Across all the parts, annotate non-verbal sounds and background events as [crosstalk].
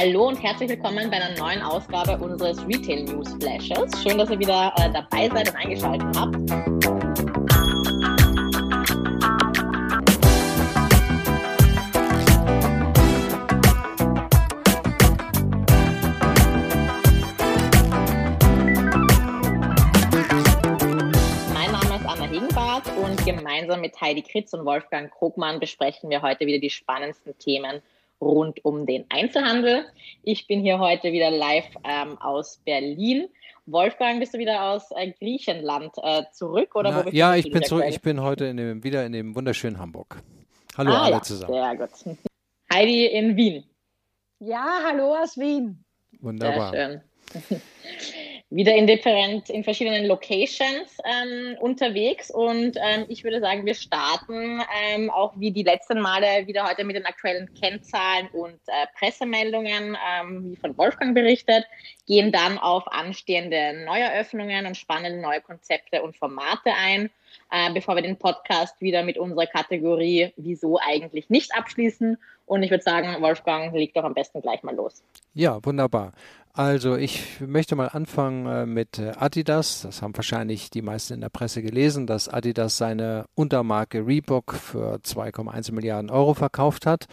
Hallo und herzlich willkommen bei einer neuen Ausgabe unseres Retail News Flashes. Schön, dass ihr wieder äh, dabei seid und eingeschaltet habt. Mein Name ist Anna Hegenbart und gemeinsam mit Heidi Kritz und Wolfgang Krogmann besprechen wir heute wieder die spannendsten Themen rund um den Einzelhandel. Ich bin hier heute wieder live ähm, aus Berlin. Wolfgang, bist du wieder aus äh, Griechenland äh, zurück oder Na, wo bist ja, du ich bin zurück. aktuell? Ich bin heute in dem, wieder in dem wunderschönen Hamburg. Hallo ah, alle ja, zusammen. Sehr gut. [laughs] Heidi in Wien. Ja, hallo aus Wien. Wunderbar. Sehr schön. [laughs] Wieder in different, in verschiedenen Locations ähm, unterwegs und ähm, ich würde sagen, wir starten ähm, auch wie die letzten Male wieder heute mit den aktuellen Kennzahlen und äh, Pressemeldungen, ähm, wie von Wolfgang berichtet, gehen dann auf anstehende Neueröffnungen und spannende neue Konzepte und Formate ein, äh, bevor wir den Podcast wieder mit unserer Kategorie Wieso eigentlich nicht abschließen. Und ich würde sagen, Wolfgang, leg doch am besten gleich mal los. Ja, wunderbar. Also ich möchte mal anfangen äh, mit äh, Adidas. Das haben wahrscheinlich die meisten in der Presse gelesen, dass Adidas seine Untermarke Reebok für 2,1 Milliarden Euro verkauft hat.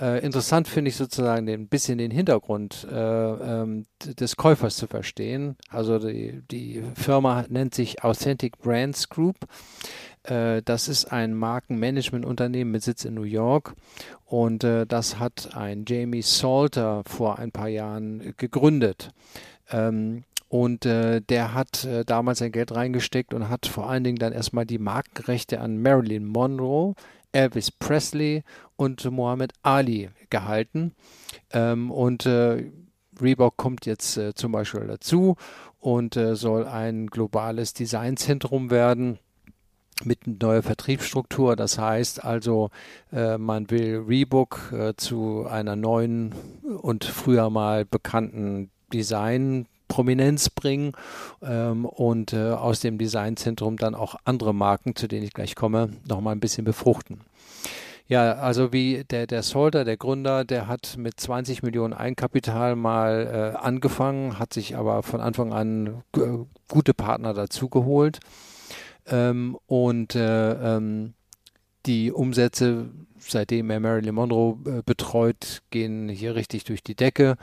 Äh, interessant finde ich sozusagen ein bisschen den Hintergrund äh, ähm, des Käufers zu verstehen. Also die, die Firma nennt sich Authentic Brands Group. Äh, das ist ein Markenmanagementunternehmen mit Sitz in New York und äh, das hat ein Jamie Salter vor ein paar Jahren gegründet. Ähm, und äh, der hat äh, damals sein Geld reingesteckt und hat vor allen Dingen dann erstmal die Markenrechte an Marilyn Monroe, Elvis Presley und Muhammad Ali gehalten. Ähm, und äh, Reebok kommt jetzt äh, zum Beispiel dazu und soll ein globales Designzentrum werden mit neuer Vertriebsstruktur. Das heißt also, äh, man will Reebok äh, zu einer neuen und früher mal bekannten Design Prominenz bringen ähm, und äh, aus dem Designzentrum dann auch andere Marken, zu denen ich gleich komme, nochmal ein bisschen befruchten. Ja, also wie der, der Solder, der Gründer, der hat mit 20 Millionen Eigenkapital mal äh, angefangen, hat sich aber von Anfang an gute Partner dazugeholt. Ähm, und äh, ähm, die Umsätze, seitdem er Marilyn Monroe äh, betreut, gehen hier richtig durch die Decke.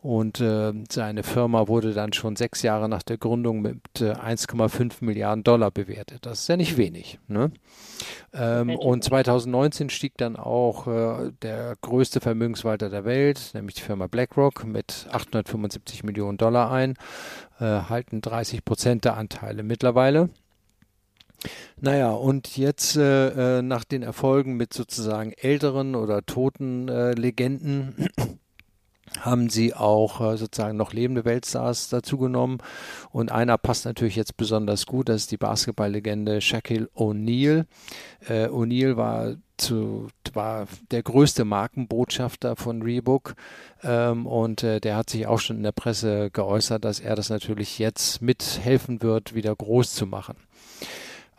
Und äh, seine Firma wurde dann schon sechs Jahre nach der Gründung mit 1,5 Milliarden Dollar bewertet. Das ist ja nicht wenig. Ne? Ähm, und 2019 stieg dann auch äh, der größte Vermögenswalter der Welt, nämlich die Firma BlackRock, mit 875 Millionen Dollar ein, äh, halten 30 Prozent der Anteile mittlerweile. Naja, und jetzt äh, äh, nach den Erfolgen mit sozusagen älteren oder toten äh, Legenden [clears throat] haben sie auch äh, sozusagen noch lebende Weltstars dazugenommen. Und einer passt natürlich jetzt besonders gut, das ist die Basketballlegende Shaquille O'Neal. Äh, O'Neal war zu, war der größte Markenbotschafter von Reebok ähm, und äh, der hat sich auch schon in der Presse geäußert, dass er das natürlich jetzt mithelfen wird, wieder groß zu machen.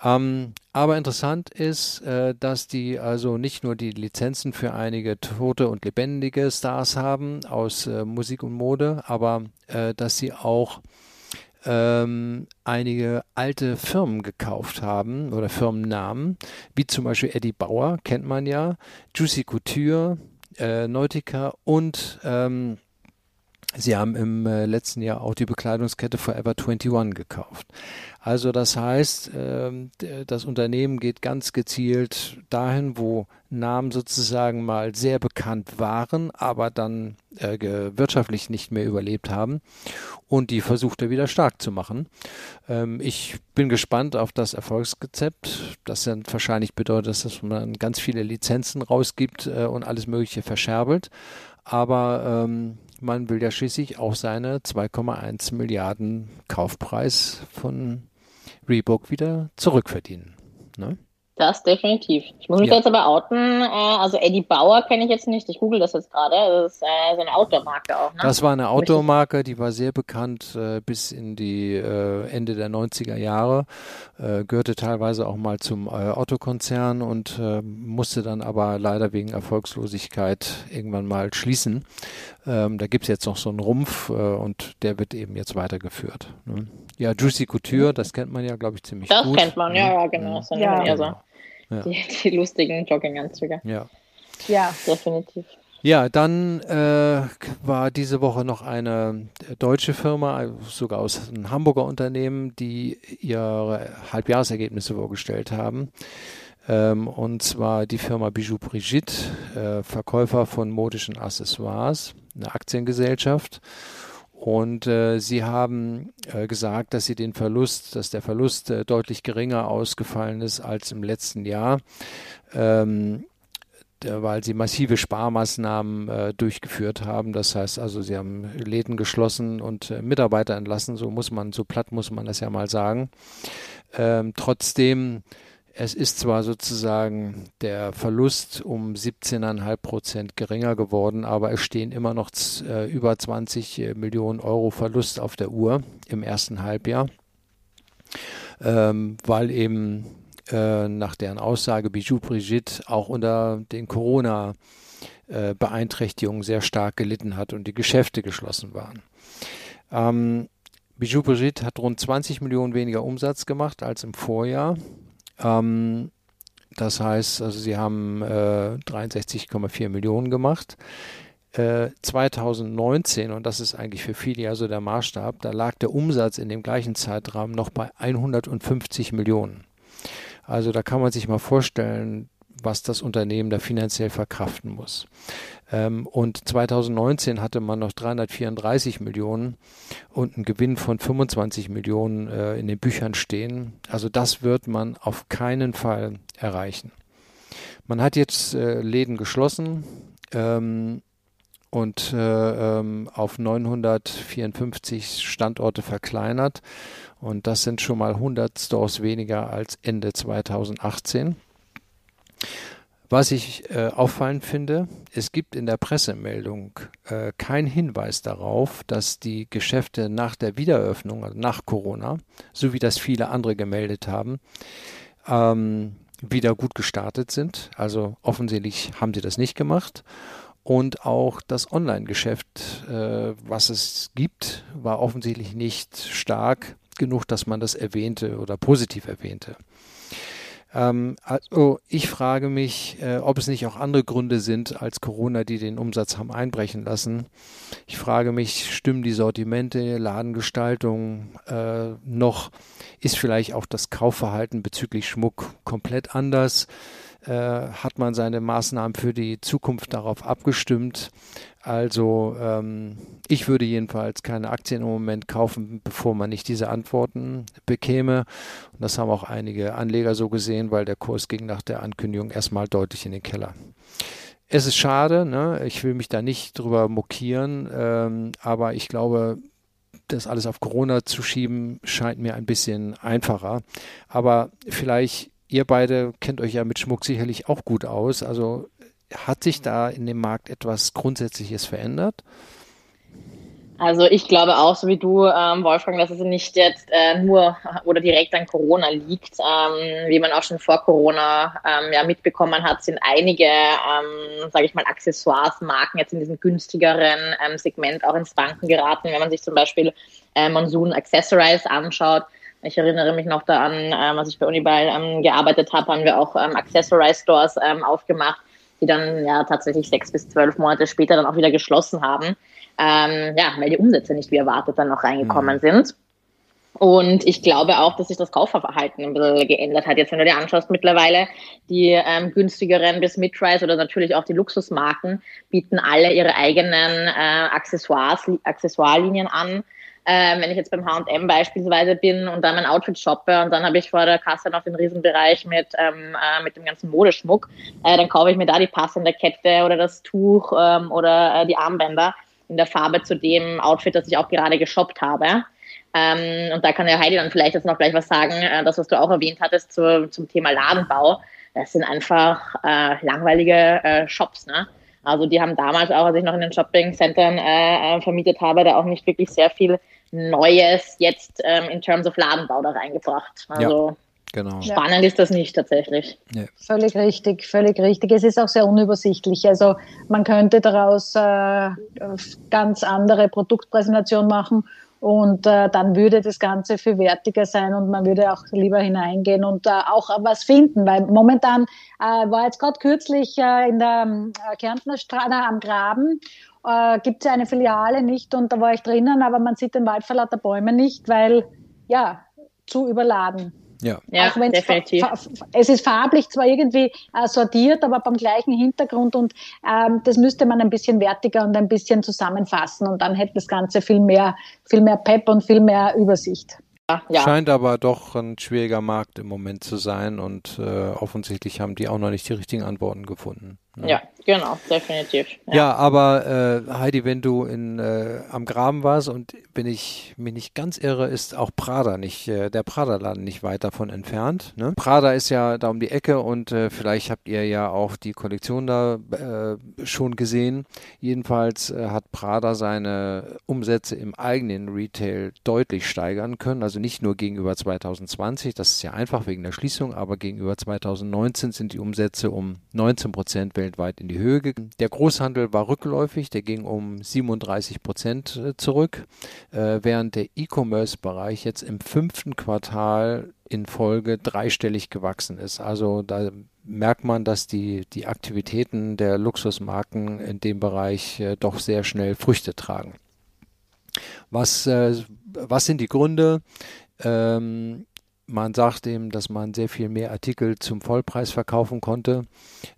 Ähm, aber interessant ist, äh, dass die also nicht nur die Lizenzen für einige tote und lebendige Stars haben aus äh, Musik und Mode, aber äh, dass sie auch ähm, einige alte Firmen gekauft haben oder Firmennamen, wie zum Beispiel Eddie Bauer, kennt man ja, Juicy Couture, äh, Nautica und ähm, Sie haben im äh, letzten Jahr auch die Bekleidungskette Forever 21 gekauft. Also das heißt, ähm, das Unternehmen geht ganz gezielt dahin, wo Namen sozusagen mal sehr bekannt waren, aber dann äh, wirtschaftlich nicht mehr überlebt haben und die versucht er wieder stark zu machen. Ähm, ich bin gespannt auf das Erfolgsrezept. Das dann wahrscheinlich bedeutet, dass man ganz viele Lizenzen rausgibt äh, und alles Mögliche verscherbelt. Aber ähm, man will ja schließlich auch seine 2,1 Milliarden Kaufpreis von Reebok wieder zurückverdienen. Ne? Das definitiv. Ich muss mich ja. jetzt aber outen. Äh, also Eddie Bauer kenne ich jetzt nicht. Ich google das jetzt gerade. Das ist äh, so eine Outdoor-Marke auch. Ne? Das war eine Outdoor-Marke, die war sehr bekannt äh, bis in die Ende der 90er Jahre. gehörte teilweise auch mal zum Otto-Konzern und musste dann aber leider wegen Erfolgslosigkeit irgendwann mal schließen. Ähm, da gibt es jetzt noch so einen Rumpf und der wird eben jetzt weitergeführt. Ne? Ja, Juicy Couture, das kennt man ja, glaube ich, ziemlich das gut. Das kennt man, ja, ja genau. Ja. eher so ja. die, die lustigen Jogginganzüge. Ja. Ja, definitiv. Ja, dann äh, war diese Woche noch eine deutsche Firma, sogar aus einem Hamburger Unternehmen, die ihre Halbjahresergebnisse vorgestellt haben. Ähm, und zwar die Firma Bijou Brigitte, äh, Verkäufer von modischen Accessoires, eine Aktiengesellschaft. Und äh, sie haben äh, gesagt, dass sie den Verlust, dass der Verlust äh, deutlich geringer ausgefallen ist als im letzten Jahr, ähm, weil sie massive Sparmaßnahmen äh, durchgeführt haben. Das heißt also, sie haben Läden geschlossen und äh, Mitarbeiter entlassen. So muss man, so platt muss man das ja mal sagen. Ähm, trotzdem es ist zwar sozusagen der Verlust um 17,5 Prozent geringer geworden, aber es stehen immer noch äh, über 20 äh, Millionen Euro Verlust auf der Uhr im ersten Halbjahr, ähm, weil eben äh, nach deren Aussage Bijou Brigitte auch unter den Corona äh, Beeinträchtigungen sehr stark gelitten hat und die Geschäfte geschlossen waren. Ähm, Bijou Brigitte hat rund 20 Millionen weniger Umsatz gemacht als im Vorjahr. Ähm, das heißt, also sie haben äh, 63,4 Millionen gemacht. Äh, 2019, und das ist eigentlich für viele ja so der Maßstab, da lag der Umsatz in dem gleichen Zeitraum noch bei 150 Millionen. Also da kann man sich mal vorstellen, was das Unternehmen da finanziell verkraften muss. Ähm, und 2019 hatte man noch 334 Millionen und einen Gewinn von 25 Millionen äh, in den Büchern stehen. Also das wird man auf keinen Fall erreichen. Man hat jetzt äh, Läden geschlossen ähm, und äh, ähm, auf 954 Standorte verkleinert. Und das sind schon mal 100 Stores weniger als Ende 2018. Was ich äh, auffallend finde, es gibt in der Pressemeldung äh, keinen Hinweis darauf, dass die Geschäfte nach der Wiedereröffnung, also nach Corona, so wie das viele andere gemeldet haben, ähm, wieder gut gestartet sind. Also offensichtlich haben sie das nicht gemacht. Und auch das Online-Geschäft, äh, was es gibt, war offensichtlich nicht stark genug, dass man das erwähnte oder positiv erwähnte. Ähm, also ich frage mich, äh, ob es nicht auch andere Gründe sind als Corona, die den Umsatz haben einbrechen lassen. Ich frage mich, stimmen die Sortimente, Ladengestaltung äh, noch? Ist vielleicht auch das Kaufverhalten bezüglich Schmuck komplett anders? Äh, hat man seine Maßnahmen für die Zukunft darauf abgestimmt? Also ähm, ich würde jedenfalls keine Aktien im Moment kaufen, bevor man nicht diese Antworten bekäme. Und das haben auch einige Anleger so gesehen, weil der Kurs ging nach der Ankündigung erstmal deutlich in den Keller. Es ist schade, ne? ich will mich da nicht drüber mokieren, ähm, aber ich glaube, das alles auf Corona zu schieben, scheint mir ein bisschen einfacher. Aber vielleicht, ihr beide kennt euch ja mit Schmuck sicherlich auch gut aus. Also hat sich da in dem Markt etwas Grundsätzliches verändert? Also ich glaube auch, so wie du, ähm, Wolfgang, dass es nicht jetzt äh, nur [laughs] oder direkt an Corona liegt. Ähm, wie man auch schon vor Corona ähm, ja, mitbekommen hat, sind einige, ähm, sage ich mal, Accessoires-Marken jetzt in diesem günstigeren ähm, Segment auch ins Banken geraten. Wenn man sich zum Beispiel äh, Monsoon Accessorize anschaut, ich erinnere mich noch daran, ähm, als ich bei Uniball ähm, gearbeitet habe, haben wir auch ähm, Accessorize-Stores ähm, aufgemacht die dann ja tatsächlich sechs bis zwölf Monate später dann auch wieder geschlossen haben, ähm, ja, weil die Umsätze nicht wie erwartet dann noch reingekommen mhm. sind. Und ich glaube auch, dass sich das Kaufverhalten ein bisschen geändert hat. Jetzt, wenn du dir anschaust, mittlerweile die ähm, günstigeren bis Mid-Rise oder natürlich auch die Luxusmarken bieten alle ihre eigenen äh, Accessoires, Accessoirelinien an. Ähm, wenn ich jetzt beim H&M beispielsweise bin und dann mein Outfit shoppe und dann habe ich vor der Kasse noch den Riesenbereich mit, ähm, äh, mit dem ganzen Modeschmuck, äh, dann kaufe ich mir da die passende Kette oder das Tuch ähm, oder äh, die Armbänder in der Farbe zu dem Outfit, das ich auch gerade geshoppt habe. Ähm, und da kann der Heidi dann vielleicht jetzt noch gleich was sagen, äh, das, was du auch erwähnt hattest zu, zum Thema Ladenbau. Das sind einfach äh, langweilige äh, Shops. Ne? Also die haben damals auch, als ich noch in den Shopping-Centern äh, äh, vermietet habe, da auch nicht wirklich sehr viel Neues jetzt ähm, in Terms of Ladenbau da reingebracht. Also ja. Genau. Spannend ist das nicht tatsächlich. Ja. Völlig richtig, völlig richtig. Es ist auch sehr unübersichtlich. Also man könnte daraus äh, ganz andere Produktpräsentation machen und äh, dann würde das Ganze viel wertiger sein und man würde auch lieber hineingehen und äh, auch was finden, weil momentan äh, war jetzt gerade kürzlich äh, in der äh, Kärntner Straße am Graben äh, gibt es eine Filiale nicht und da war ich drinnen, aber man sieht den Wald vor Bäumen nicht, weil ja zu überladen. Ja, ja definitiv. Es ist farblich zwar irgendwie äh, sortiert, aber beim gleichen Hintergrund und ähm, das müsste man ein bisschen wertiger und ein bisschen zusammenfassen und dann hätte das Ganze viel mehr, viel mehr Pep und viel mehr Übersicht. Ja. Scheint aber doch ein schwieriger Markt im Moment zu sein und äh, offensichtlich haben die auch noch nicht die richtigen Antworten gefunden. Ne? Ja, genau, definitiv. Ja, ja aber äh, Heidi, wenn du in, äh, am Graben warst und wenn ich mich nicht ganz irre, ist auch Prada nicht, äh, der Prada-Laden nicht weit davon entfernt. Ne? Prada ist ja da um die Ecke und äh, vielleicht habt ihr ja auch die Kollektion da äh, schon gesehen. Jedenfalls äh, hat Prada seine Umsätze im eigenen Retail deutlich steigern können. Also nicht nur gegenüber 2020, das ist ja einfach wegen der Schließung, aber gegenüber 2019 sind die Umsätze um 19 Prozent weltweit in die Höhe gegangen. Der Großhandel war rückläufig, der ging um 37 Prozent äh, zurück, äh, während der E-Commerce-Bereich jetzt im fünften Quartal in Folge dreistellig gewachsen ist. Also da merkt man, dass die, die Aktivitäten der Luxusmarken in dem Bereich äh, doch sehr schnell Früchte tragen. Was, was sind die Gründe? Ähm, man sagt eben, dass man sehr viel mehr Artikel zum Vollpreis verkaufen konnte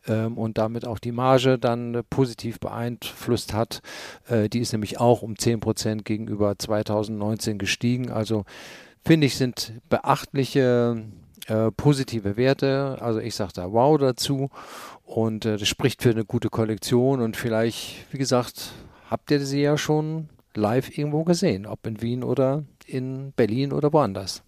ähm, und damit auch die Marge dann äh, positiv beeinflusst hat. Äh, die ist nämlich auch um 10 Prozent gegenüber 2019 gestiegen. Also finde ich, sind beachtliche äh, positive Werte. Also ich sage da wow dazu und äh, das spricht für eine gute Kollektion und vielleicht, wie gesagt, habt ihr sie ja schon live irgendwo gesehen, ob in Wien oder in Berlin oder woanders.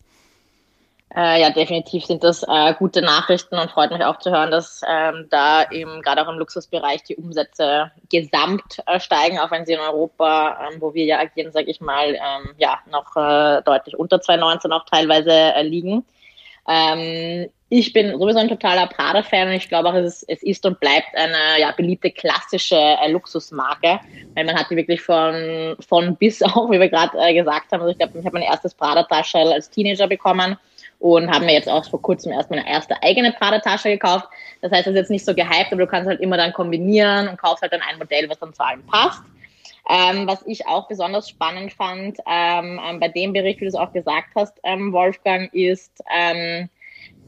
Äh, ja, definitiv sind das äh, gute Nachrichten und freut mich auch zu hören, dass ähm, da eben gerade auch im Luxusbereich die Umsätze gesamt äh, steigen, auch wenn sie in Europa, ähm, wo wir ja agieren, sage ich mal, ähm, ja noch äh, deutlich unter 2019 auch teilweise äh, liegen. Ähm, ich bin sowieso ein totaler Prada-Fan und ich glaube auch, es ist, es ist und bleibt eine ja, beliebte klassische äh, Luxusmarke, weil man hat die wirklich von, von bis [laughs] auf, wie wir gerade gesagt haben. Also ich glaube, ich habe mein erstes Prada-Tasche als Teenager bekommen und haben mir jetzt auch vor kurzem erst meine erste eigene Prada-Tasche gekauft. Das heißt, das ist jetzt nicht so gehypt, aber du kannst halt immer dann kombinieren und kaufst halt dann ein Modell, was dann zu allem passt. Ähm, was ich auch besonders spannend fand ähm, ähm bei dem Bericht, wie du es auch gesagt hast, ähm, Wolfgang, ist, ähm,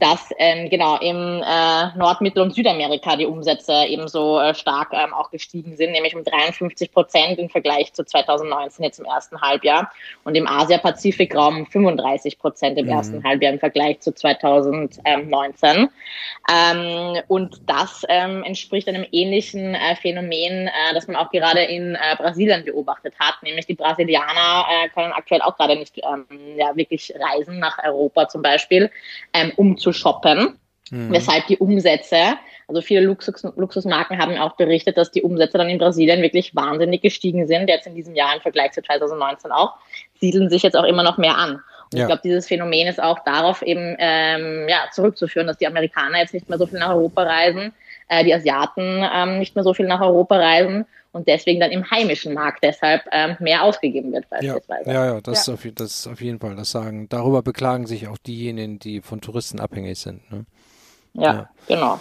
dass ähm, genau im äh, Nord-, Mittel- und Südamerika die Umsätze ebenso äh, stark ähm, auch gestiegen sind, nämlich um 53 Prozent im Vergleich zu 2019 jetzt im ersten Halbjahr und im Asia-Pazifik-Raum 35 Prozent im mhm. ersten Halbjahr im Vergleich zu 2019. Ähm, und das ähm, entspricht einem ähnlichen äh, Phänomen, äh, das man auch gerade in äh, Brasilien beobachtet hat, nämlich die Brasilianer äh, können aktuell auch gerade nicht ähm, ja, wirklich reisen nach Europa zum Beispiel, ähm, um zu shoppen. Mhm. Weshalb die Umsätze, also viele Luxus, Luxusmarken haben auch berichtet, dass die Umsätze dann in Brasilien wirklich wahnsinnig gestiegen sind, jetzt in diesem Jahr im Vergleich zu 2019 auch, siedeln sich jetzt auch immer noch mehr an. Und ja. ich glaube, dieses Phänomen ist auch darauf eben ähm, ja, zurückzuführen, dass die Amerikaner jetzt nicht mehr so viel nach Europa reisen, äh, die Asiaten ähm, nicht mehr so viel nach Europa reisen und deswegen dann im heimischen Markt deshalb ähm, mehr ausgegeben wird beispielsweise. Ja, ja, ja, das, ja. Ist auf, das ist auf jeden Fall das Sagen. Darüber beklagen sich auch diejenigen, die von Touristen abhängig sind. Ne? Ja, ja, genau.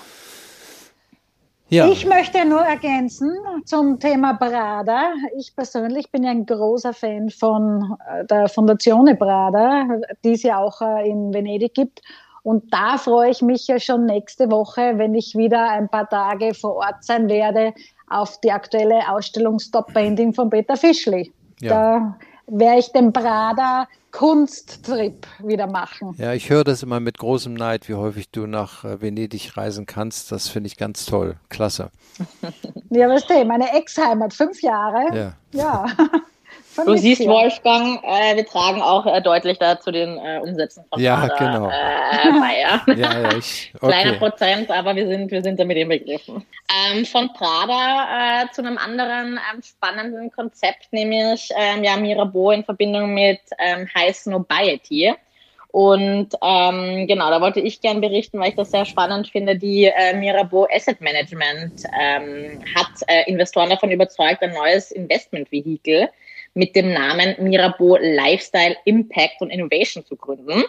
Ja. Ich möchte nur ergänzen zum Thema Prada. Ich persönlich bin ein großer Fan von äh, der Fondazione Prada, die es ja auch äh, in Venedig gibt. Und da freue ich mich ja schon nächste Woche, wenn ich wieder ein paar Tage vor Ort sein werde, auf die aktuelle Ausstellung Stop Painting von Peter Fischli. Ja. Da werde ich den Prada Kunsttrip wieder machen. Ja, ich höre das immer mit großem Neid, wie häufig du nach äh, Venedig reisen kannst. Das finde ich ganz toll. Klasse. [laughs] ja, du, meine Ex-Heimat, fünf Jahre. Ja. Ja. [laughs] Du siehst, Wolfgang, äh, wir tragen auch äh, deutlich da zu den äh, Umsätzen von ja, Prada, genau. Äh, bei. Ja. [laughs] ja, ja ich, okay. Kleiner Prozent, aber wir sind, wir sind damit inbegriffen. Ähm, von Prada äh, zu einem anderen ähm, spannenden Konzept, nämlich ähm, ja, Mirabeau in Verbindung mit ähm, High Snobiety. Und ähm, genau, da wollte ich gern berichten, weil ich das sehr spannend finde. Die äh, Mirabeau Asset Management ähm, hat äh, Investoren davon überzeugt, ein neues Investmentvehikel mit dem Namen Mirabeau Lifestyle Impact und Innovation zu gründen.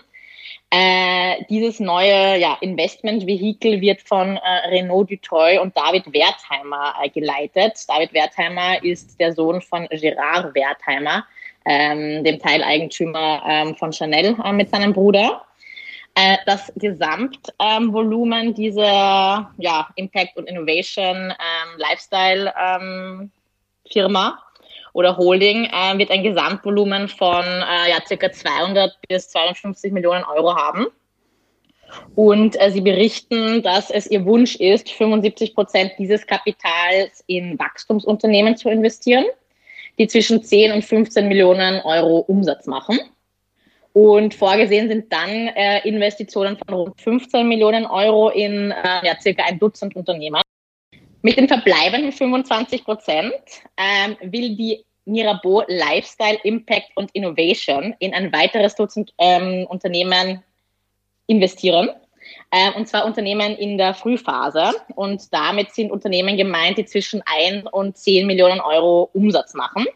Äh, dieses neue ja, Investmentvehikel wird von äh, Renaud Dutreuil und David Wertheimer äh, geleitet. David Wertheimer ist der Sohn von Gerard Wertheimer, ähm, dem Teileigentümer ähm, von Chanel äh, mit seinem Bruder. Äh, das Gesamtvolumen ähm, dieser ja, Impact und Innovation oder Holding äh, wird ein Gesamtvolumen von äh, ja, circa 200 bis 250 Millionen Euro haben. Und äh, sie berichten, dass es ihr Wunsch ist, 75 Prozent dieses Kapitals in Wachstumsunternehmen zu investieren, die zwischen 10 und 15 Millionen Euro Umsatz machen. Und vorgesehen sind dann äh, Investitionen von rund 15 Millionen Euro in äh, ja, circa ein Dutzend Unternehmen. Mit den verbleibenden 25 Prozent ähm, will die Mirabeau Lifestyle, Impact und Innovation in ein weiteres Dutzend ähm, Unternehmen investieren. Äh, und zwar Unternehmen in der Frühphase. Und damit sind Unternehmen gemeint, die zwischen 1 und 10 Millionen Euro Umsatz machen.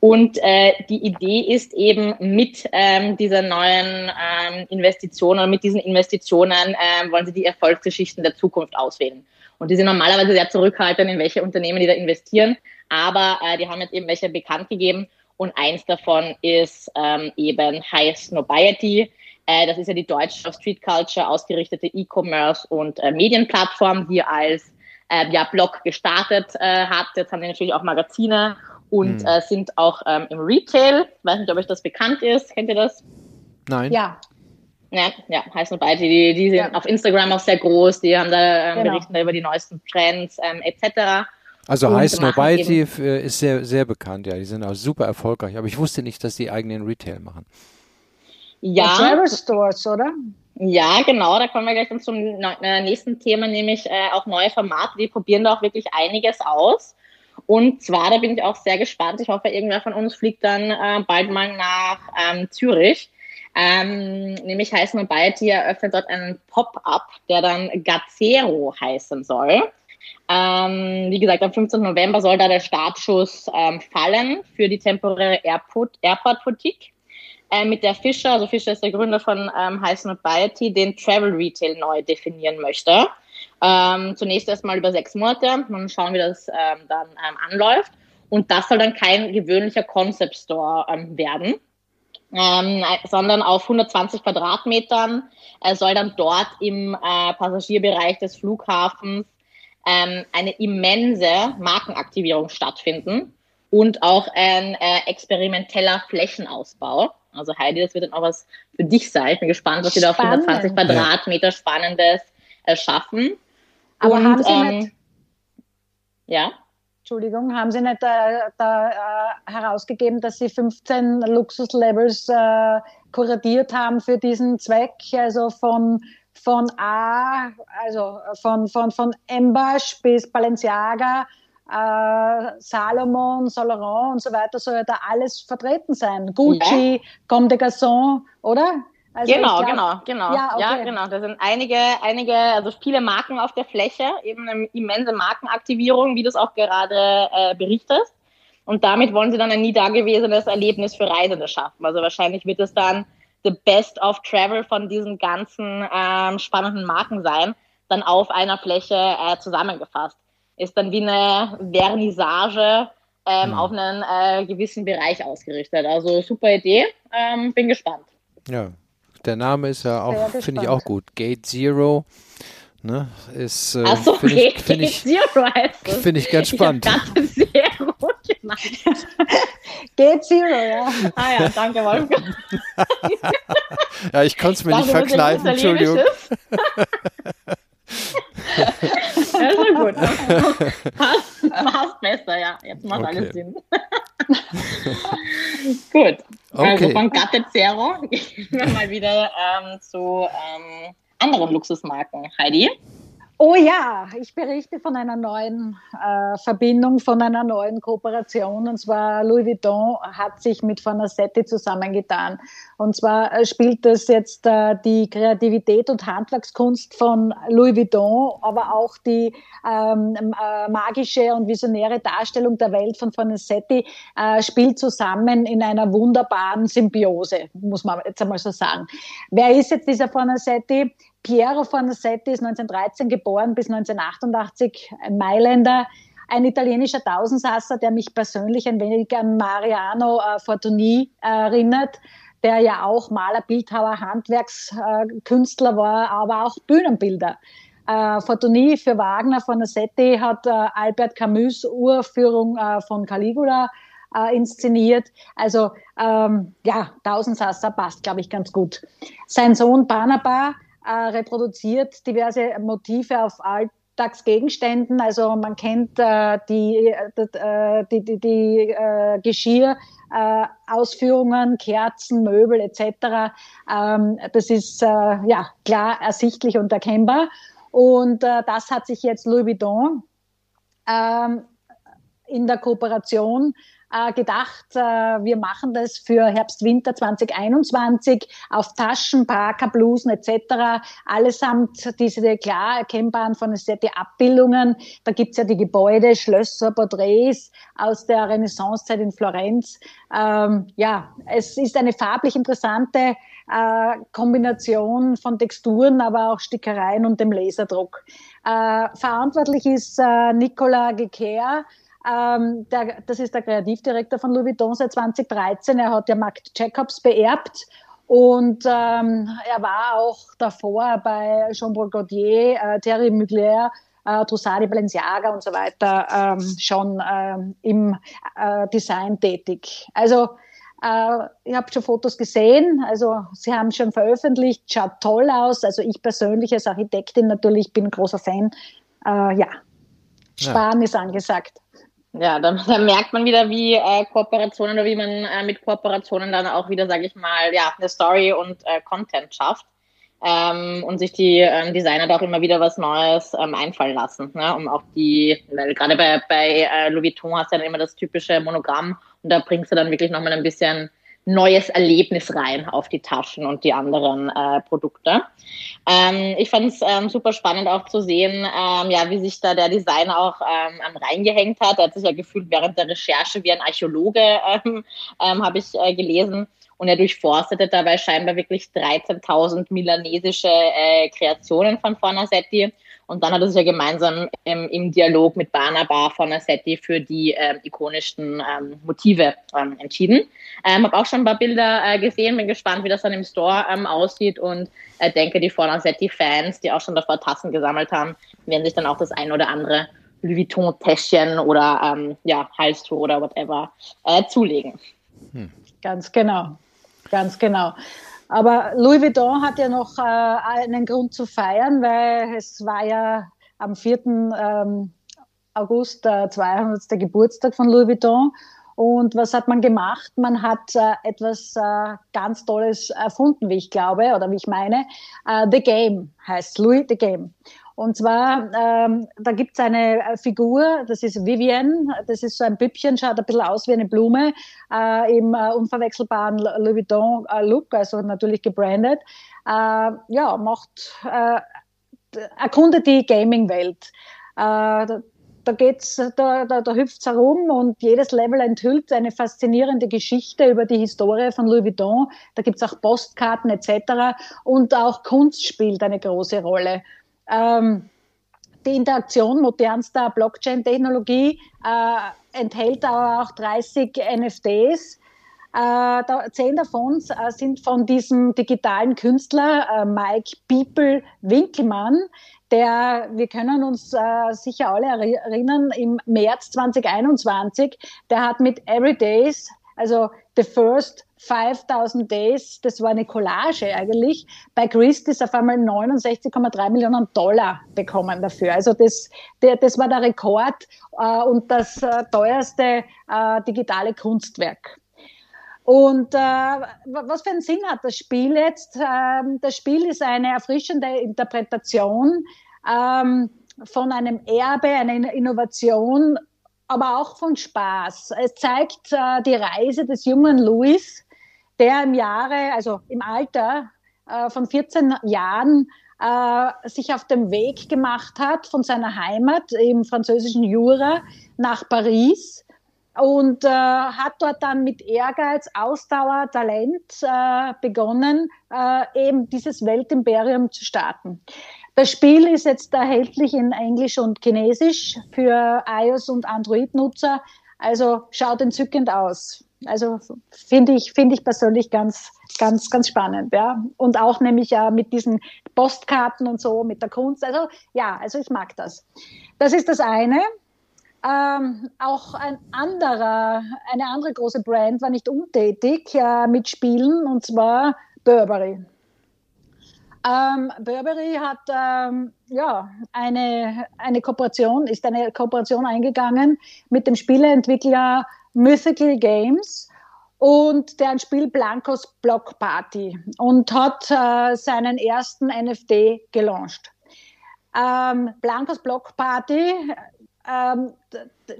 Und äh, die Idee ist eben mit ähm, dieser neuen ähm, Investition oder mit diesen Investitionen äh, wollen sie die Erfolgsgeschichten der Zukunft auswählen. Und die sind normalerweise sehr zurückhaltend, in welche Unternehmen die da investieren. Aber äh, die haben jetzt eben welche bekannt gegeben. Und eins davon ist ähm, eben High Snobiety. Äh, das ist ja die deutsche Street Culture ausgerichtete E-Commerce und äh, Medienplattform, die als äh, ja, Blog gestartet äh, hat. Jetzt haben die natürlich auch Magazine und hm. äh, sind auch ähm, im Retail. Ich weiß nicht, ob euch das bekannt ist. Kennt ihr das? Nein. Ja. Ja, ja, heißt nur beide. Die, die sind ja. auf Instagram auch sehr groß, die haben da ähm, genau. berichten über die neuesten Trends ähm, etc. Also High Snobiety ist sehr, sehr bekannt, ja. Die sind auch super erfolgreich. Aber ich wusste nicht, dass die eigenen Retail machen. Ja. Travel Stores, oder? Ja, genau. Da kommen wir gleich dann zum äh, nächsten Thema, nämlich äh, auch neue Formate. Die probieren da auch wirklich einiges aus. Und zwar, da bin ich auch sehr gespannt. Ich hoffe, irgendwer von uns fliegt dann äh, bald mal nach ähm, Zürich. Ähm, nämlich High Snobiety eröffnet dort einen Pop-up, der dann Gazero heißen soll. Ähm, wie gesagt, am 15. November soll da der Startschuss ähm, fallen für die temporäre Airport, Airport Boutique. Äh, mit der Fischer, also Fischer ist der Gründer von ähm, High Snobiety, den Travel Retail neu definieren möchte. Ähm, zunächst erstmal über sechs Monate, mal schauen, wie das ähm, dann ähm, anläuft. Und das soll dann kein gewöhnlicher Concept Store ähm, werden, ähm, sondern auf 120 Quadratmetern äh, soll dann dort im äh, Passagierbereich des Flughafens ähm, eine immense Markenaktivierung stattfinden und auch ein äh, experimenteller Flächenausbau. Also Heidi, das wird dann auch was für dich sein. Ich bin gespannt, was sie da auf 120 Quadratmeter Spannendes äh, schaffen. Aber und, haben Sie ähm, nicht, ja? Entschuldigung, haben Sie nicht äh, da äh, herausgegeben, dass Sie 15 Luxuslevels äh, kuratiert haben für diesen Zweck, also von von A, also von, von, von Embash bis Balenciaga, äh, Salomon, Laurent und so weiter soll ja da alles vertreten sein. Gucci, ja. Comme des Garçons, oder? Also genau, glaub, genau, genau. Ja, okay. ja, genau. Da sind einige, einige, also viele Marken auf der Fläche, eben eine immense Markenaktivierung, wie du es auch gerade äh, berichtest. Und damit wollen sie dann ein nie dagewesenes Erlebnis für Reisende schaffen. Also wahrscheinlich wird es dann the best of travel von diesen ganzen ähm, spannenden Marken sein, dann auf einer Fläche äh, zusammengefasst. Ist dann wie eine Vernissage ähm, mhm. auf einen äh, gewissen Bereich ausgerichtet. Also super Idee, ähm, bin gespannt. Ja, der Name ist ja auch, finde ich auch gut. Gate Zero. Ne, ist, äh, Achso, finde ich, find ich, find ich ganz spannend. Ich sehr gut gemacht. [laughs] Gate Zero, ja. Ah ja, [laughs] danke Wolfgang. ja, ich konnte es mir nicht verkneifen, Entschuldigung. [laughs] ja, ist gut. Passt, passt besser, ja. Jetzt macht okay. alles Sinn. Gut. Okay. Also von Gatte Zero [laughs] gehen wir mal wieder ähm, zu ähm, anderen Luxusmarken. Heidi? Oh ja, ich berichte von einer neuen äh, Verbindung, von einer neuen Kooperation. Und zwar Louis Vuitton hat sich mit Fornasetti zusammengetan. Und zwar äh, spielt das jetzt äh, die Kreativität und Handwerkskunst von Louis Vuitton, aber auch die ähm, äh, magische und visionäre Darstellung der Welt von Fornasetti äh, spielt zusammen in einer wunderbaren Symbiose, muss man jetzt einmal so sagen. Wer ist jetzt dieser Fornasetti? Piero Fornasetti ist 1913 geboren bis 1988, ein Mailänder, ein italienischer Tausendsasser, der mich persönlich ein wenig an Mariano äh, Fortuny erinnert, der ja auch Maler, Bildhauer, Handwerkskünstler äh, war, aber auch Bühnenbilder. Äh, Fortuny für Wagner, Fornasetti hat äh, Albert Camus Urführung äh, von Caligula äh, inszeniert. Also ähm, ja, Tausendsasser passt, glaube ich, ganz gut. Sein Sohn Barnaba äh, reproduziert diverse Motive auf Alltagsgegenständen. Also man kennt äh, die, äh, die, die, die äh, Geschirr. Äh, Kerzen, Möbel etc. Ähm, das ist äh, ja klar ersichtlich und erkennbar. Und äh, das hat sich jetzt Louis Vuitton ähm, in der Kooperation äh, gedacht, äh, wir machen das für Herbst-Winter 2021 auf Taschen, Parker, Blusen etc. Allesamt diese klar erkennbaren von die Abbildungen. Da gibt's ja die Gebäude, Schlösser, Porträts aus der Renaissancezeit in Florenz. Ähm, ja, es ist eine farblich interessante äh, Kombination von Texturen, aber auch Stickereien und dem Laserdruck. Äh, verantwortlich ist äh, Nicola Gekehr, ähm, der, das ist der Kreativdirektor von Louis Vuitton seit 2013. Er hat ja Marc Jacobs beerbt und ähm, er war auch davor bei Jean-Paul Gaultier, äh, Thierry Mugler, äh, Trussardi, Balenciaga und so weiter ähm, schon ähm, im äh, Design tätig. Also äh, ich habe schon Fotos gesehen, also sie haben schon veröffentlicht, schaut toll aus. Also ich persönlich als Architektin natürlich bin großer Fan. Äh, ja, Sparen ja. ist angesagt. Ja, dann, [laughs] dann merkt man wieder, wie äh, Kooperationen oder wie man äh, mit Kooperationen dann auch wieder, sage ich mal, ja, eine Story und äh, Content schafft. Ähm, und sich die ähm, Designer da auch immer wieder was Neues ähm, einfallen lassen, ne? um auch die, weil gerade bei, bei äh, Louis Vuitton hast du ja immer das typische Monogramm und da bringst du dann wirklich nochmal ein bisschen neues Erlebnis rein auf die Taschen und die anderen äh, Produkte. Ähm, ich fand es ähm, super spannend auch zu sehen, ähm, ja, wie sich da der Designer auch ähm, reingehängt hat. Er hat sich ja gefühlt während der Recherche wie ein Archäologe, ähm, ähm, habe ich äh, gelesen. Und er durchforstete dabei scheinbar wirklich 13.000 milanesische äh, Kreationen von Fornasetti und dann hat er sich ja gemeinsam ähm, im Dialog mit Barnaba von Assetti für die ähm, ikonischsten ähm, Motive ähm, entschieden. Ähm, habe auch schon ein paar Bilder äh, gesehen, bin gespannt, wie das dann im Store ähm, aussieht und äh, denke, die Fornasetti-Fans, die auch schon davor Tassen gesammelt haben, werden sich dann auch das ein oder andere Louis Vuitton-Täschchen oder ähm, ja, Halstuch oder whatever äh, zulegen. Hm. Ganz genau, ganz genau. Aber Louis Vuitton hat ja noch äh, einen Grund zu feiern, weil es war ja am 4. Ähm, August der 200. Geburtstag von Louis Vuitton. Und was hat man gemacht? Man hat äh, etwas äh, ganz Tolles erfunden, wie ich glaube oder wie ich meine. Äh, The Game heißt Louis The Game. Und zwar, ähm, da gibt es eine äh, Figur, das ist Vivienne, das ist so ein Püppchen, schaut ein bisschen aus wie eine Blume, äh, im äh, unverwechselbaren Louis Vuitton-Look, äh, also natürlich gebrandet. Äh, ja, macht, äh, erkundet die Gaming-Welt. da da geht's, da, da, da hüpft's herum und jedes Level enthüllt eine faszinierende Geschichte über die Historie von Louis Vuitton. Da gibt's auch Postkarten etc. Und auch Kunst spielt eine große Rolle. Ähm, die Interaktion modernster Blockchain-Technologie äh, enthält aber auch 30 NFTs. Äh, zehn davon äh, sind von diesem digitalen Künstler äh, Mike People Winkelmann, der, wir können uns äh, sicher alle erinnern, im März 2021, der hat mit Everydays, also The First 5000 Days, das war eine Collage eigentlich, bei Christie's auf einmal 69,3 Millionen Dollar bekommen dafür. Also das, der, das war der Rekord äh, und das äh, teuerste äh, digitale Kunstwerk. Und äh, was für einen Sinn hat das Spiel jetzt? Ähm, das Spiel ist eine erfrischende Interpretation ähm, von einem Erbe, einer Innovation, aber auch von Spaß. Es zeigt äh, die Reise des jungen Louis, der im Jahre, also im Alter äh, von 14 Jahren äh, sich auf dem Weg gemacht hat von seiner Heimat im französischen Jura nach Paris und äh, hat dort dann mit Ehrgeiz, Ausdauer, Talent äh, begonnen, äh, eben dieses Weltimperium zu starten. Das Spiel ist jetzt erhältlich in Englisch und Chinesisch für iOS und Android-Nutzer. Also schaut entzückend aus. Also finde ich, finde ich persönlich ganz, ganz, ganz spannend, ja. Und auch nämlich ja mit diesen Postkarten und so, mit der Kunst. Also ja, also ich mag das. Das ist das eine. Ähm, auch ein anderer, eine andere große Brand war nicht untätig äh, mit Spielen und zwar Burberry. Ähm, Burberry hat ähm, ja, eine, eine Kooperation, ist eine Kooperation eingegangen mit dem Spieleentwickler Mythical Games und deren Spiel Blancos Block Party und hat äh, seinen ersten NFT gelauncht. Ähm, Blancos Block Party ähm,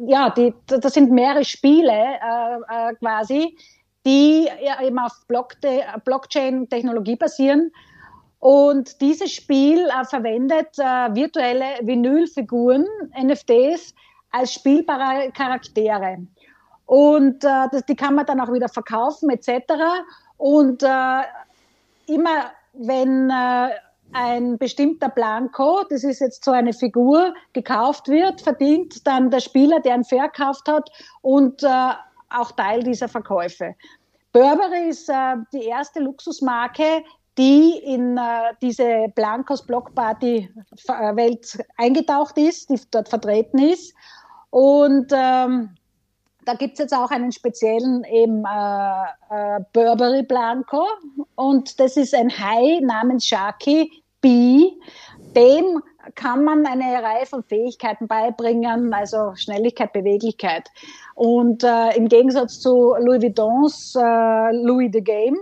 ja, die, das sind mehrere Spiele äh, äh, quasi, die eben auf Blockchain-Technologie basieren. Und dieses Spiel äh, verwendet äh, virtuelle Vinylfiguren, NFTs, als spielbare Charaktere. Und äh, das, die kann man dann auch wieder verkaufen etc. Und äh, immer wenn ein bestimmter Blanco, das ist jetzt so eine Figur, gekauft wird, verdient dann der Spieler, der ihn verkauft hat und äh, auch Teil dieser Verkäufe. Burberry ist äh, die erste Luxusmarke, die in äh, diese Blancos Block Party äh, Welt eingetaucht ist, die dort vertreten ist. Und ähm, da gibt es jetzt auch einen speziellen eben äh, äh, Burberry Blanco und das ist ein Hai namens Sharky B. Dem kann man eine Reihe von Fähigkeiten beibringen, also Schnelligkeit, Beweglichkeit. Und äh, im Gegensatz zu Louis Vuittons äh, Louis the Game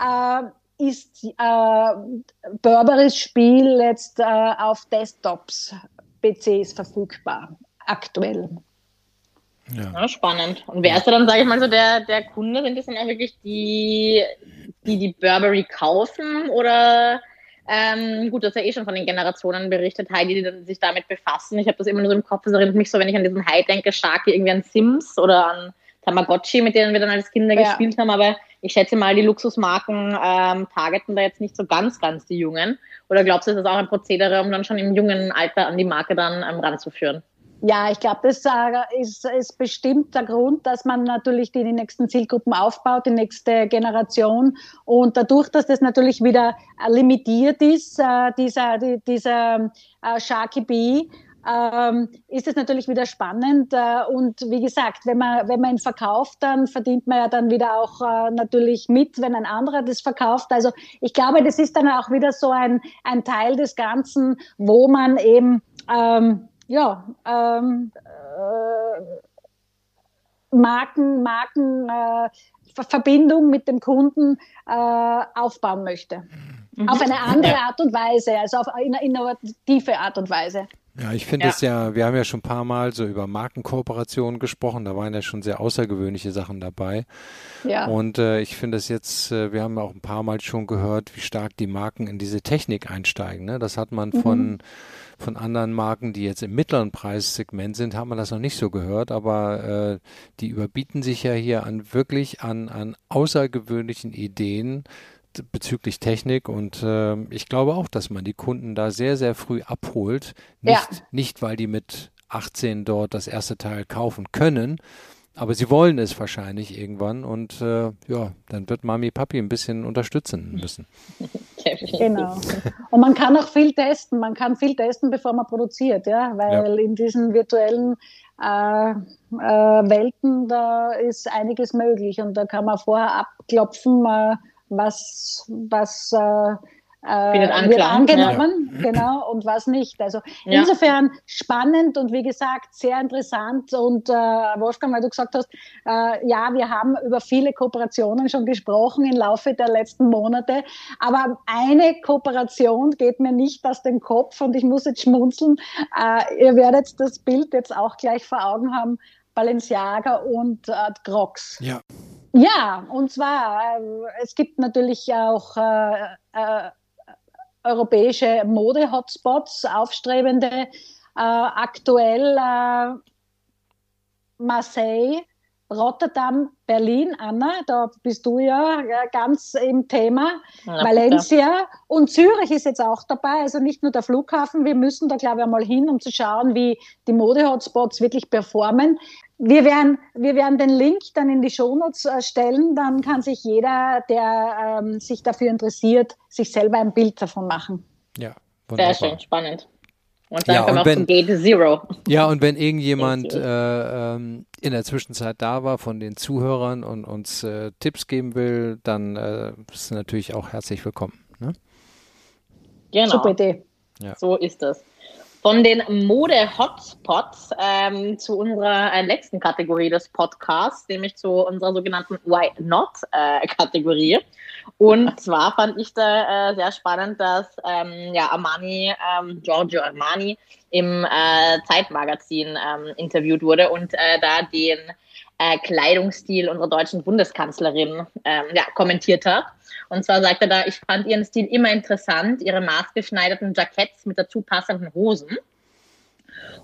äh, ist äh, Burberrys Spiel jetzt auf Desktops, PCs verfügbar, aktuell. Ja. ja. spannend. Und wer ist da dann, sage ich mal, so der, der Kunde? Sind das dann auch wirklich die, die die Burberry kaufen oder ähm, gut, das ist ja eh schon von den Generationen berichtet, Heidi, die sich damit befassen. Ich habe das immer nur so im Kopf, das erinnert mich so, wenn ich an diesen Hai denke, stark wie irgendwie an Sims oder an Tamagotchi, mit denen wir dann als Kinder ja. gespielt haben. Aber ich schätze mal, die Luxusmarken ähm, targeten da jetzt nicht so ganz, ganz die Jungen. Oder glaubst du, ist das auch ein Prozedere, um dann schon im jungen Alter an die Marke dann ähm, ranzuführen? Ja, ich glaube, das äh, ist, ist bestimmt der Grund, dass man natürlich die, die nächsten Zielgruppen aufbaut, die nächste Generation. Und dadurch, dass das natürlich wieder äh, limitiert ist, äh, dieser, die, dieser Sharky Bee, ähm, ist es natürlich wieder spannend. Und wie gesagt, wenn man, wenn man ihn verkauft, dann verdient man ja dann wieder auch natürlich mit, wenn ein anderer das verkauft. Also ich glaube, das ist dann auch wieder so ein, ein Teil des Ganzen, wo man eben ähm, ja, ähm, äh, Marken, Marken, äh, Verbindung mit dem Kunden äh, aufbauen möchte. Mhm. Auf eine andere Art und Weise, also auf eine innovative Art und Weise. Ja, ich finde es ja. ja, wir haben ja schon ein paar Mal so über Markenkooperationen gesprochen, da waren ja schon sehr außergewöhnliche Sachen dabei. Ja. Und äh, ich finde es jetzt, äh, wir haben ja auch ein paar Mal schon gehört, wie stark die Marken in diese Technik einsteigen. Ne? Das hat man mhm. von von anderen Marken, die jetzt im mittleren Preissegment sind, haben wir das noch nicht so gehört, aber äh, die überbieten sich ja hier an wirklich an, an außergewöhnlichen Ideen bezüglich Technik und äh, ich glaube auch, dass man die Kunden da sehr, sehr früh abholt. Nicht, ja. nicht weil die mit 18 dort das erste Teil kaufen können, aber sie wollen es wahrscheinlich irgendwann und äh, ja, dann wird Mami Papi ein bisschen unterstützen müssen. genau. Und man kann auch viel testen. Man kann viel testen, bevor man produziert, ja, weil ja. in diesen virtuellen äh, äh, Welten, da ist einiges möglich und da kann man vorher abklopfen, äh, was, was äh, äh, wird angenommen, ja. genau, und was nicht. Also ja. insofern spannend und wie gesagt sehr interessant. Und äh, Wolfgang, weil du gesagt hast, äh, ja, wir haben über viele Kooperationen schon gesprochen im Laufe der letzten Monate, aber eine Kooperation geht mir nicht aus dem Kopf und ich muss jetzt schmunzeln. Äh, ihr werdet das Bild jetzt auch gleich vor Augen haben. Balenciaga und äh, Crocs. Ja. Ja, und zwar, äh, es gibt natürlich auch äh, äh, europäische Mode-Hotspots, aufstrebende, äh, aktuell äh, Marseille, Rotterdam, Berlin, Anna, da bist du ja ganz im Thema. Ja, Valencia und Zürich ist jetzt auch dabei, also nicht nur der Flughafen. Wir müssen da, glaube ich, einmal hin, um zu schauen, wie die Mode-Hotspots wirklich performen. Wir werden, wir werden den Link dann in die Shownotes äh, stellen, dann kann sich jeder, der ähm, sich dafür interessiert, sich selber ein Bild davon machen. Ja, wunderbar. Sehr schön, spannend. Und dann ja, kommen wir wenn, zum Gate Zero. Ja, und wenn irgendjemand äh, ähm, in der Zwischenzeit da war von den Zuhörern und uns äh, Tipps geben will, dann äh, ist natürlich auch herzlich willkommen. Ne? Genau. Super Idee. Ja. So ist es. Von den Mode-Hotspots ähm, zu unserer äh, letzten Kategorie des Podcasts, nämlich zu unserer sogenannten Why Not-Kategorie. Äh, und zwar fand ich da äh, sehr spannend, dass ähm, ja, Armani, ähm, Giorgio Armani, im äh, Zeitmagazin ähm, interviewt wurde und äh, da den äh, Kleidungsstil unserer deutschen Bundeskanzlerin ähm, ja, kommentiert hat. Und zwar sagt er da, ich fand ihren Stil immer interessant, ihre maßgeschneiderten Jacketts mit dazu passenden Hosen.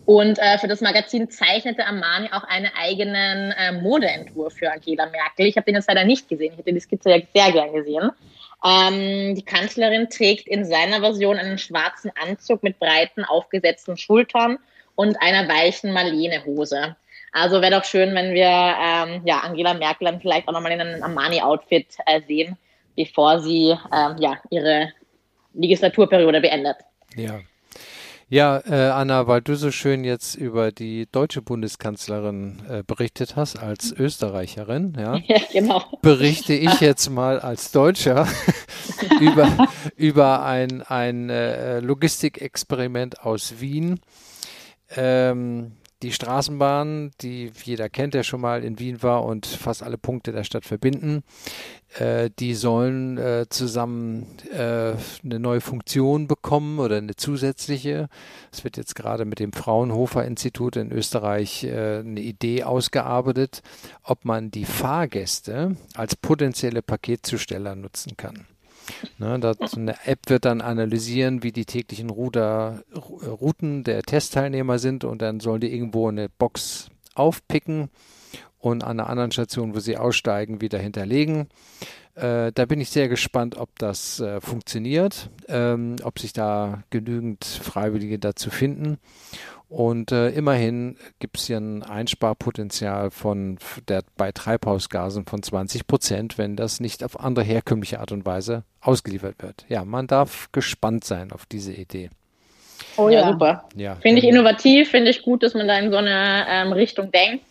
Und äh, für das Magazin zeichnete Armani auch einen eigenen äh, Modeentwurf für Angela Merkel. Ich habe den jetzt leider nicht gesehen. Ich hätte die Skizze ja sehr gern gesehen. Ähm, die Kanzlerin trägt in seiner Version einen schwarzen Anzug mit breiten, aufgesetzten Schultern und einer weichen Marlene-Hose. Also wäre doch schön, wenn wir ähm, ja, Angela Merkel dann vielleicht auch nochmal in einem Armani-Outfit äh, sehen, bevor sie ähm, ja, ihre Legislaturperiode beendet. Ja. Ja, äh, Anna, weil du so schön jetzt über die deutsche Bundeskanzlerin äh, berichtet hast als Österreicherin, ja, [laughs] ja genau. berichte ich jetzt mal als Deutscher [laughs] über, über ein, ein äh, Logistikexperiment aus Wien. Ähm, die Straßenbahn, die jeder kennt, der schon mal in Wien war und fast alle Punkte der Stadt verbinden, äh, die sollen äh, zusammen äh, eine neue Funktion bekommen oder eine zusätzliche. Es wird jetzt gerade mit dem Fraunhofer Institut in Österreich äh, eine Idee ausgearbeitet, ob man die Fahrgäste als potenzielle Paketzusteller nutzen kann. Ne, das, [laughs] eine App wird dann analysieren, wie die täglichen Ruder, Routen der Testteilnehmer sind und dann sollen die irgendwo eine Box aufpicken und an einer anderen Station, wo sie aussteigen, wieder hinterlegen. Äh, da bin ich sehr gespannt, ob das äh, funktioniert, ähm, ob sich da genügend Freiwillige dazu finden. Und äh, immerhin gibt es hier ein Einsparpotenzial von der, bei Treibhausgasen von 20 Prozent, wenn das nicht auf andere herkömmliche Art und Weise ausgeliefert wird. Ja, man darf gespannt sein auf diese Idee. Oh ja, ja super. Ja, finde ich innovativ, finde ich gut, dass man da in so eine ähm, Richtung denkt.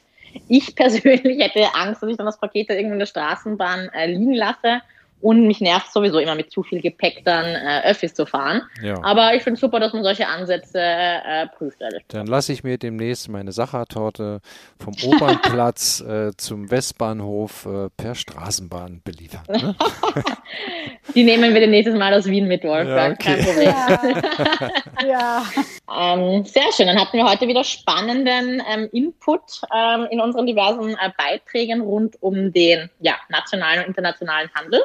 Ich persönlich [laughs] hätte Angst, dass ich dann das Paket da irgendwo in der Straßenbahn äh, liegen lasse und mich nervt sowieso immer mit zu viel Gepäck dann äh, Öffis zu fahren. Ja. Aber ich finde es super, dass man solche Ansätze äh, prüft. Ehrlich. Dann lasse ich mir demnächst meine Sachertorte vom Opernplatz [laughs] äh, zum Westbahnhof äh, per Straßenbahn beliefern. Ne? [laughs] Die nehmen wir nächstes Mal aus Wien mit, Wolfgang. Ja, okay. Kein Problem. [laughs] Ja. ja. Ähm, sehr schön. Dann hatten wir heute wieder spannenden ähm, Input ähm, in unseren diversen äh, Beiträgen rund um den ja, nationalen und internationalen Handel.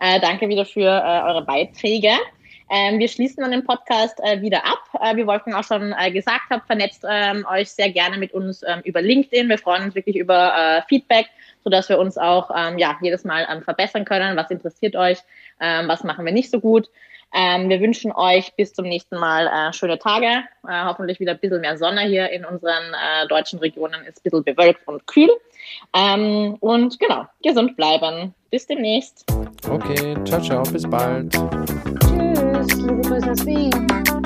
Äh, danke wieder für äh, eure Beiträge. Ähm, wir schließen dann den Podcast äh, wieder ab. Äh, wie Wolfgang auch schon äh, gesagt hat, vernetzt ähm, euch sehr gerne mit uns ähm, über LinkedIn. Wir freuen uns wirklich über äh, Feedback, sodass wir uns auch ähm, ja, jedes Mal ähm, verbessern können. Was interessiert euch? Ähm, was machen wir nicht so gut? Wir wünschen euch bis zum nächsten Mal schöne Tage. Hoffentlich wieder ein bisschen mehr Sonne hier in unseren deutschen Regionen. Ist ein bisschen bewölkt und kühl. Und genau, gesund bleiben. Bis demnächst. Okay, ciao, ciao, bis bald. Tschüss, Grüße aus Wien.